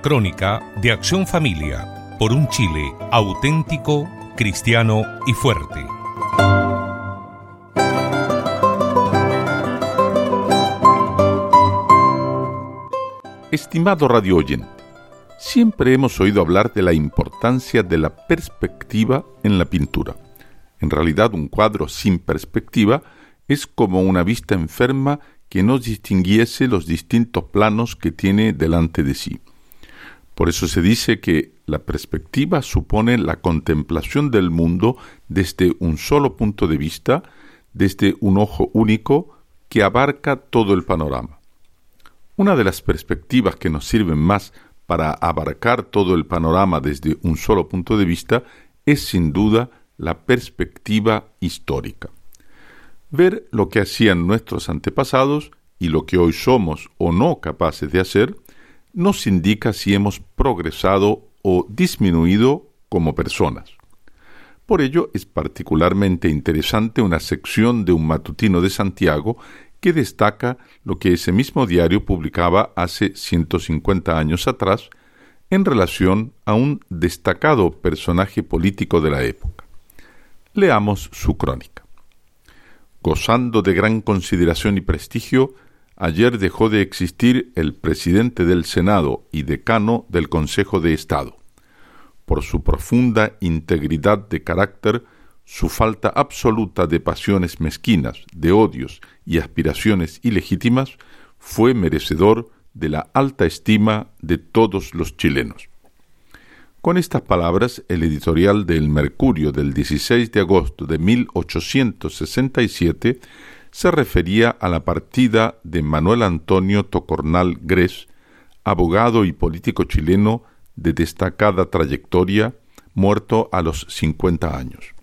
Crónica de Acción Familia por un Chile auténtico, cristiano y fuerte. Estimado radio oyente, siempre hemos oído hablar de la importancia de la perspectiva en la pintura. En realidad, un cuadro sin perspectiva es como una vista enferma que no distinguiese los distintos planos que tiene delante de sí. Por eso se dice que la perspectiva supone la contemplación del mundo desde un solo punto de vista, desde un ojo único que abarca todo el panorama. Una de las perspectivas que nos sirven más para abarcar todo el panorama desde un solo punto de vista es sin duda la perspectiva histórica. Ver lo que hacían nuestros antepasados y lo que hoy somos o no capaces de hacer nos indica si hemos progresado o disminuido como personas. Por ello es particularmente interesante una sección de un matutino de Santiago que destaca lo que ese mismo diario publicaba hace 150 años atrás en relación a un destacado personaje político de la época. Leamos su crónica. Gozando de gran consideración y prestigio, ayer dejó de existir el presidente del Senado y decano del Consejo de Estado. Por su profunda integridad de carácter, su falta absoluta de pasiones mezquinas, de odios y aspiraciones ilegítimas, fue merecedor de la alta estima de todos los chilenos. Con estas palabras, el editorial del Mercurio del 16 de agosto de 1867 se refería a la partida de Manuel Antonio Tocornal Gres, abogado y político chileno de destacada trayectoria, muerto a los 50 años.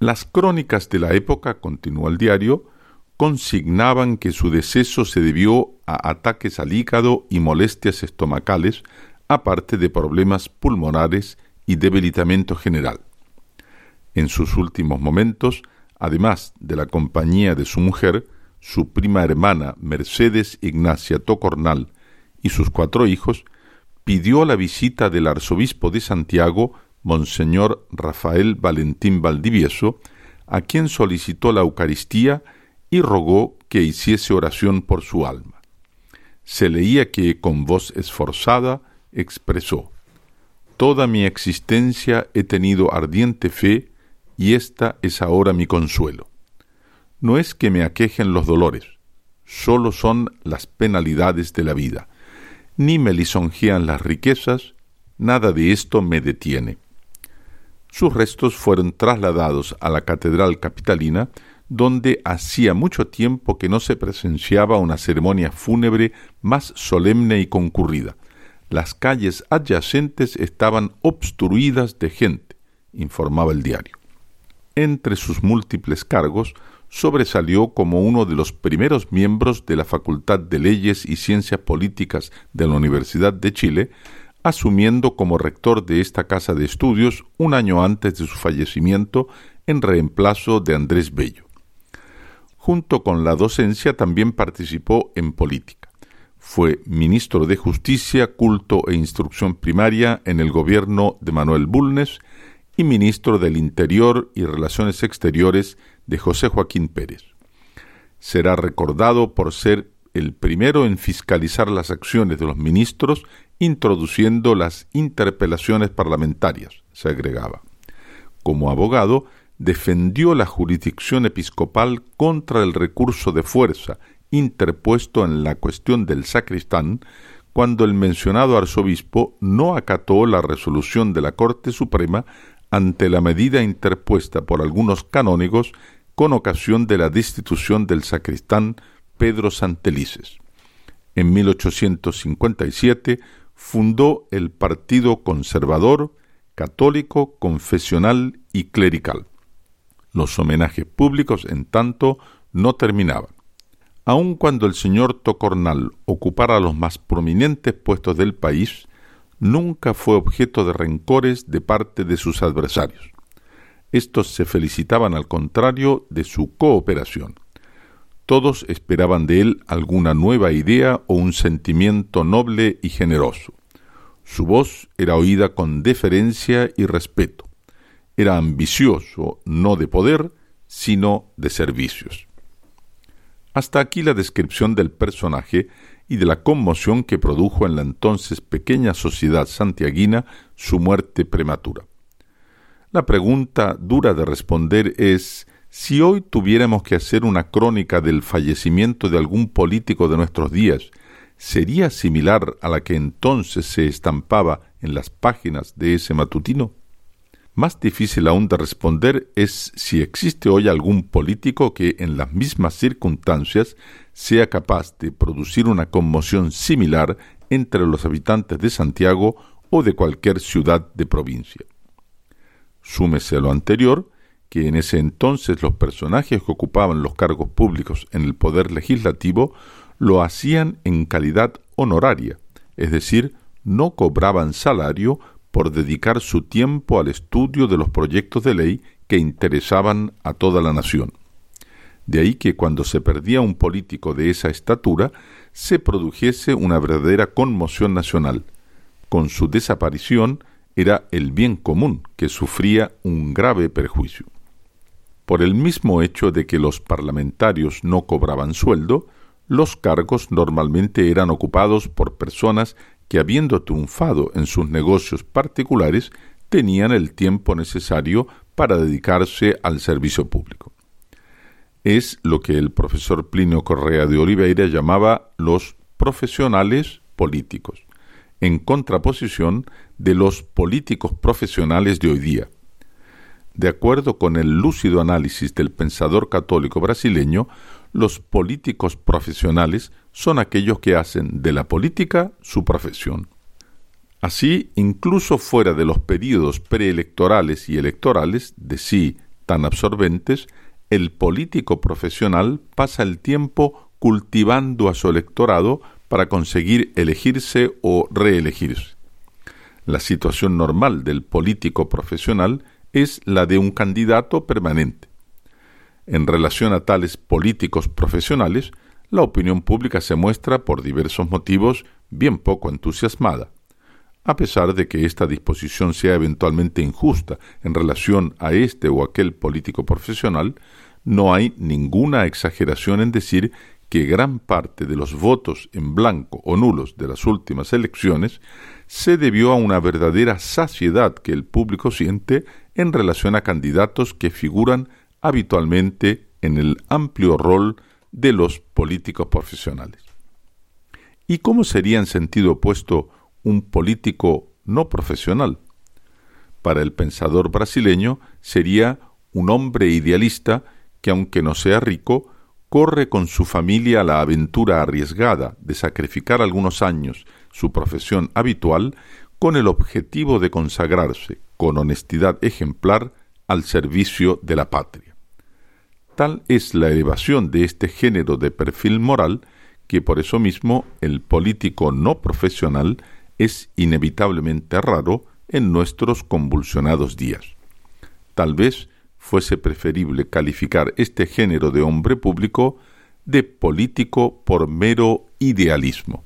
Las crónicas de la época, continuó el diario, consignaban que su deceso se debió a ataques al hígado y molestias estomacales, aparte de problemas pulmonares y debilitamiento general. En sus últimos momentos, además de la compañía de su mujer, su prima hermana Mercedes Ignacia Tocornal y sus cuatro hijos, pidió la visita del arzobispo de Santiago, Monseñor Rafael Valentín Valdivieso, a quien solicitó la Eucaristía y rogó que hiciese oración por su alma. Se leía que, con voz esforzada, expresó Toda mi existencia he tenido ardiente fe y esta es ahora mi consuelo. No es que me aquejen los dolores, sólo son las penalidades de la vida. Ni me lisonjean las riquezas, nada de esto me detiene. Sus restos fueron trasladados a la Catedral Capitalina, donde hacía mucho tiempo que no se presenciaba una ceremonia fúnebre más solemne y concurrida. Las calles adyacentes estaban obstruidas de gente, informaba el diario entre sus múltiples cargos, sobresalió como uno de los primeros miembros de la Facultad de Leyes y Ciencias Políticas de la Universidad de Chile, asumiendo como rector de esta casa de estudios un año antes de su fallecimiento en reemplazo de Andrés Bello. Junto con la docencia también participó en política. Fue ministro de Justicia, Culto e Instrucción Primaria en el gobierno de Manuel Bulnes y ministro del Interior y Relaciones Exteriores de José Joaquín Pérez. Será recordado por ser el primero en fiscalizar las acciones de los ministros, introduciendo las interpelaciones parlamentarias, se agregaba. Como abogado, defendió la jurisdicción episcopal contra el recurso de fuerza interpuesto en la cuestión del sacristán, cuando el mencionado arzobispo no acató la resolución de la Corte Suprema ante la medida interpuesta por algunos canónigos con ocasión de la destitución del sacristán Pedro Santelices. En 1857 fundó el Partido Conservador, Católico, Confesional y Clerical. Los homenajes públicos, en tanto, no terminaban. Aun cuando el señor Tocornal ocupara los más prominentes puestos del país, nunca fue objeto de rencores de parte de sus adversarios. Estos se felicitaban al contrario de su cooperación. Todos esperaban de él alguna nueva idea o un sentimiento noble y generoso. Su voz era oída con deferencia y respeto. Era ambicioso no de poder, sino de servicios. Hasta aquí la descripción del personaje y de la conmoción que produjo en la entonces pequeña sociedad santiaguina su muerte prematura. La pregunta dura de responder es si hoy tuviéramos que hacer una crónica del fallecimiento de algún político de nuestros días, ¿sería similar a la que entonces se estampaba en las páginas de ese matutino? Más difícil aún de responder es si existe hoy algún político que en las mismas circunstancias sea capaz de producir una conmoción similar entre los habitantes de Santiago o de cualquier ciudad de provincia. Súmese a lo anterior, que en ese entonces los personajes que ocupaban los cargos públicos en el poder legislativo lo hacían en calidad honoraria, es decir, no cobraban salario por dedicar su tiempo al estudio de los proyectos de ley que interesaban a toda la nación. De ahí que cuando se perdía un político de esa estatura, se produjese una verdadera conmoción nacional. Con su desaparición era el bien común que sufría un grave perjuicio. Por el mismo hecho de que los parlamentarios no cobraban sueldo, los cargos normalmente eran ocupados por personas que habiendo triunfado en sus negocios particulares, tenían el tiempo necesario para dedicarse al servicio público. Es lo que el profesor Plinio Correa de Oliveira llamaba los profesionales políticos, en contraposición de los políticos profesionales de hoy día. De acuerdo con el lúcido análisis del pensador católico brasileño, los políticos profesionales son aquellos que hacen de la política su profesión. Así, incluso fuera de los períodos preelectorales y electorales, de sí tan absorbentes, el político profesional pasa el tiempo cultivando a su electorado para conseguir elegirse o reelegirse. La situación normal del político profesional es la de un candidato permanente. En relación a tales políticos profesionales, la opinión pública se muestra, por diversos motivos, bien poco entusiasmada. A pesar de que esta disposición sea eventualmente injusta en relación a este o aquel político profesional, no hay ninguna exageración en decir que gran parte de los votos en blanco o nulos de las últimas elecciones se debió a una verdadera saciedad que el público siente en relación a candidatos que figuran habitualmente en el amplio rol de los políticos profesionales. ¿Y cómo sería en sentido opuesto un político no profesional? Para el pensador brasileño sería un hombre idealista que aunque no sea rico, corre con su familia la aventura arriesgada de sacrificar algunos años su profesión habitual con el objetivo de consagrarse con honestidad ejemplar al servicio de la patria. Tal es la elevación de este género de perfil moral que por eso mismo el político no profesional es inevitablemente raro en nuestros convulsionados días. Tal vez fuese preferible calificar este género de hombre público de político por mero idealismo.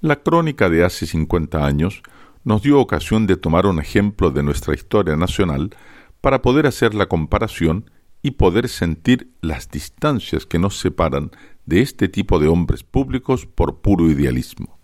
La crónica de hace cincuenta años nos dio ocasión de tomar un ejemplo de nuestra historia nacional para poder hacer la comparación y poder sentir las distancias que nos separan de este tipo de hombres públicos por puro idealismo.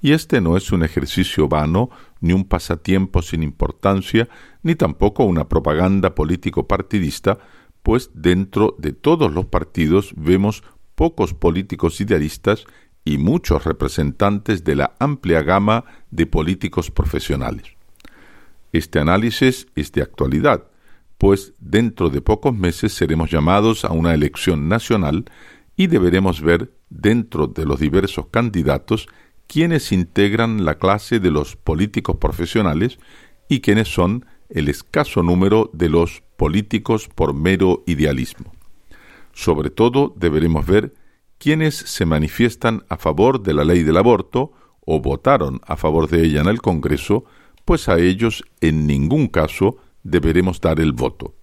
Y este no es un ejercicio vano, ni un pasatiempo sin importancia, ni tampoco una propaganda político partidista, pues dentro de todos los partidos vemos pocos políticos idealistas y muchos representantes de la amplia gama de políticos profesionales. Este análisis es de actualidad, pues dentro de pocos meses seremos llamados a una elección nacional y deberemos ver dentro de los diversos candidatos quiénes integran la clase de los políticos profesionales y quiénes son el escaso número de los políticos por mero idealismo. Sobre todo deberemos ver quiénes se manifiestan a favor de la ley del aborto o votaron a favor de ella en el Congreso, pues a ellos en ningún caso deberemos dar el voto.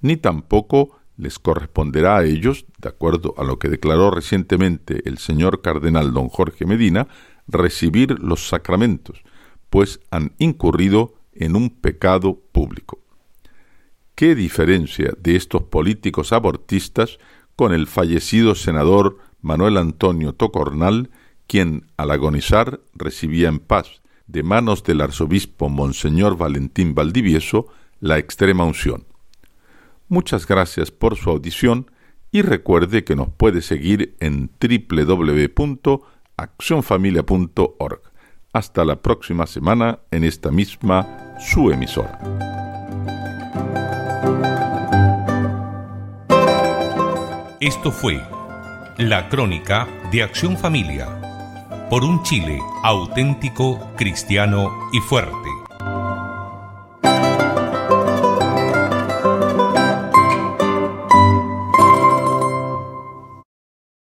Ni tampoco les corresponderá a ellos, de acuerdo a lo que declaró recientemente el señor cardenal don Jorge Medina, recibir los sacramentos, pues han incurrido en un pecado público. ¿Qué diferencia de estos políticos abortistas con el fallecido senador Manuel Antonio Tocornal, quien al agonizar recibía en paz de manos del arzobispo Monseñor Valentín Valdivieso la extrema unción? Muchas gracias por su audición y recuerde que nos puede seguir en www.accionfamilia.org. Hasta la próxima semana en esta misma su emisora. Esto fue la crónica de Acción Familia por un Chile auténtico, cristiano y fuerte.